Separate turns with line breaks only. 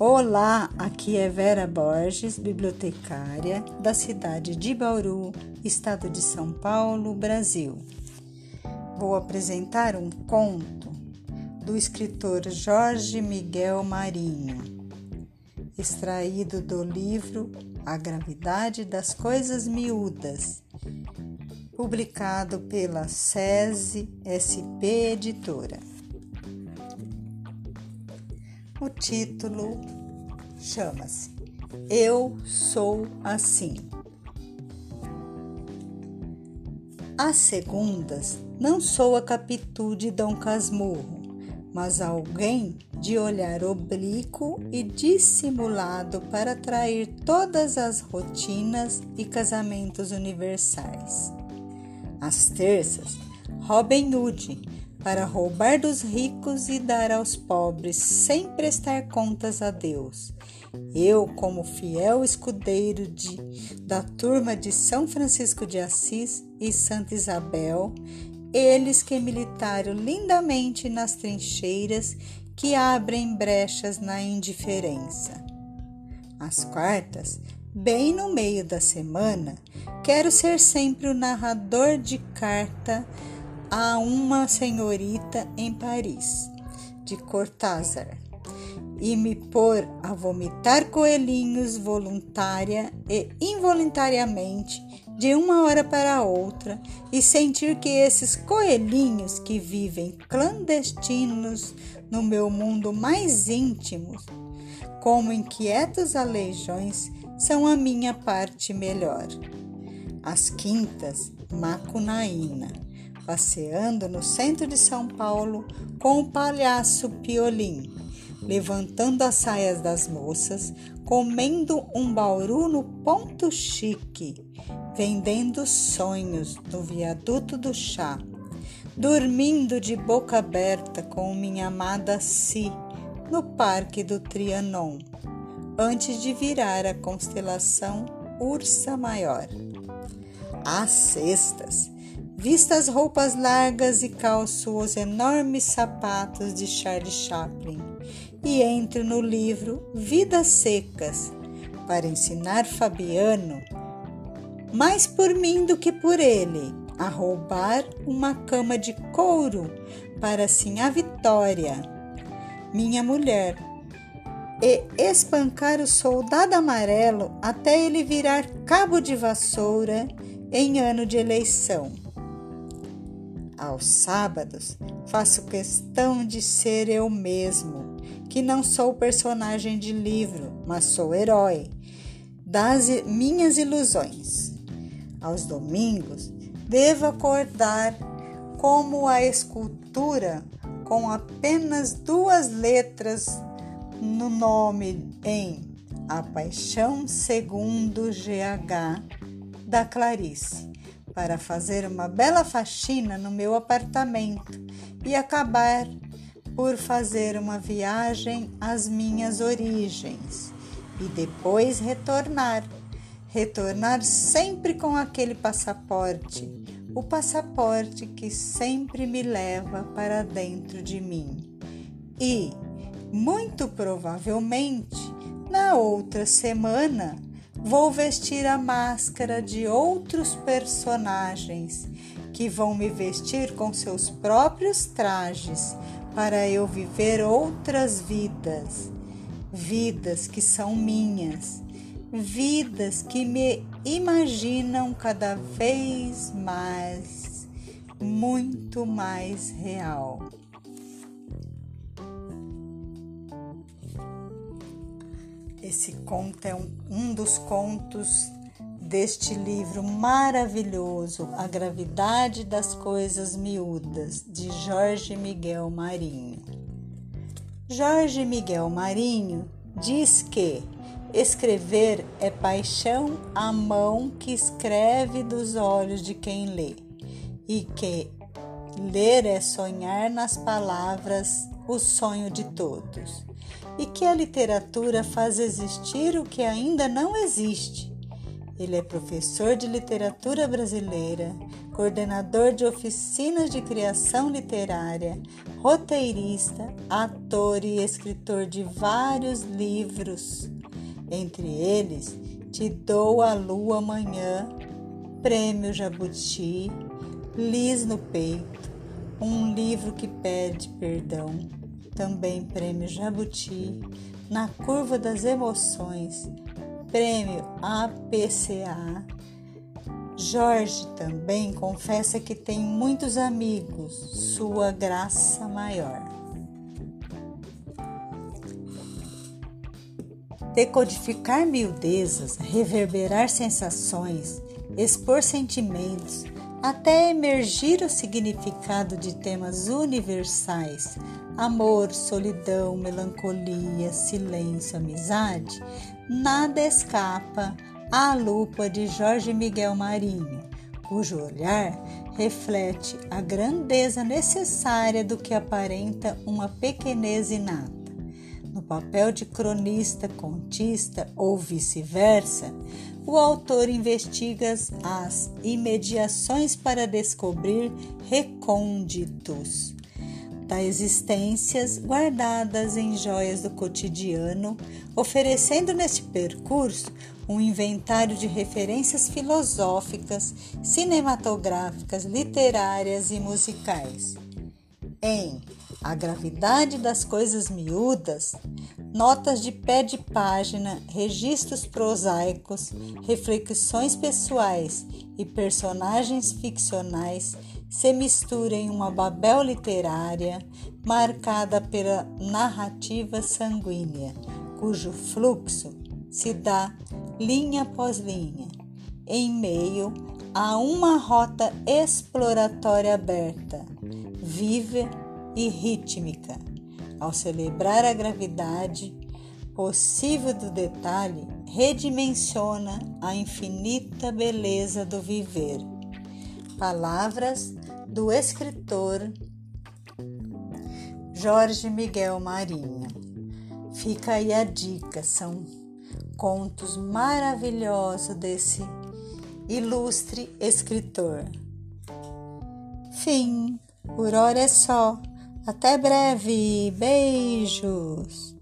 Olá, aqui é Vera Borges, bibliotecária da cidade de Bauru, estado de São Paulo, Brasil. Vou apresentar um conto do escritor Jorge Miguel Marinho, extraído do livro A Gravidade das Coisas Miúdas, publicado pela SESI SP Editora. O título chama-se Eu Sou Assim. Às segundas, não sou a Capitu de Dom Casmurro, mas alguém de olhar oblíquo e dissimulado para atrair todas as rotinas e casamentos universais. Às terças, Robin Hood para roubar dos ricos e dar aos pobres sem prestar contas a Deus. Eu, como fiel escudeiro de, da turma de São Francisco de Assis e Santa Isabel, eles que militaram lindamente nas trincheiras que abrem brechas na indiferença. Às quartas, bem no meio da semana, quero ser sempre o narrador de carta a uma senhorita em Paris, de Cortázar, e me pôr a vomitar coelhinhos voluntária e involuntariamente de uma hora para outra e sentir que esses coelhinhos que vivem clandestinos no meu mundo mais íntimo, como inquietos aleijões, são a minha parte melhor. As quintas, macunaína passeando no centro de São Paulo com o palhaço Piolim, levantando as saias das moças, comendo um bauru no ponto chique, vendendo sonhos no viaduto do chá, dormindo de boca aberta com minha amada Si no Parque do Trianon, antes de virar a constelação Ursa Maior. Às sextas, Vista as roupas largas e calço os enormes sapatos de Charlie Chaplin e entro no livro Vidas Secas para ensinar Fabiano, mais por mim do que por ele, a roubar uma cama de couro para assim a Vitória, minha mulher, e espancar o soldado amarelo até ele virar cabo de vassoura em ano de eleição. Aos sábados, faço questão de ser eu mesmo, que não sou personagem de livro, mas sou herói das minhas ilusões. Aos domingos, devo acordar como a escultura com apenas duas letras no nome em A Paixão Segundo GH da Clarice para fazer uma bela faxina no meu apartamento e acabar por fazer uma viagem às minhas origens e depois retornar. Retornar sempre com aquele passaporte, o passaporte que sempre me leva para dentro de mim. E, muito provavelmente, na outra semana, vou vestir a máscara de outros personagens que vão me vestir com seus próprios trajes para eu viver outras vidas, vidas que são minhas, vidas que me imaginam cada vez mais, muito mais real. Esse conto é um, um dos contos deste livro maravilhoso, A Gravidade das Coisas Miúdas, de Jorge Miguel Marinho. Jorge Miguel Marinho diz que escrever é paixão à mão que escreve dos olhos de quem lê, e que ler é sonhar nas palavras o sonho de todos. E que a literatura faz existir o que ainda não existe. Ele é professor de literatura brasileira, coordenador de oficinas de criação literária, roteirista, ator e escritor de vários livros. Entre eles, Te Dou a Lua Amanhã, Prêmio Jabuti, Lis no Peito, um livro que pede perdão, também Prêmio Jabuti, Na Curva das Emoções, Prêmio APCA. Jorge também confessa que tem muitos amigos, sua graça maior. Decodificar miudezas, reverberar sensações, expor sentimentos, até emergir o significado de temas universais, amor, solidão, melancolia, silêncio, amizade, nada escapa à lupa de Jorge Miguel Marinho, cujo olhar reflete a grandeza necessária do que aparenta uma pequenez inata. No papel de cronista, contista ou vice-versa, o autor investiga as imediações para descobrir recônditos da existências guardadas em joias do cotidiano, oferecendo neste percurso um inventário de referências filosóficas, cinematográficas, literárias e musicais. Em A Gravidade das Coisas Miúdas, notas de pé de página, registros prosaicos, reflexões pessoais e personagens ficcionais se misturam em uma babel literária marcada pela narrativa sanguínea, cujo fluxo se dá linha após linha, em meio a uma rota exploratória aberta, viva e rítmica. Ao celebrar a gravidade possível do detalhe, redimensiona a infinita beleza do viver. Palavras do escritor Jorge Miguel Marinho. Fica aí a dica, são contos maravilhosos desse ilustre escritor. Fim, por hora é só. Até breve, beijos!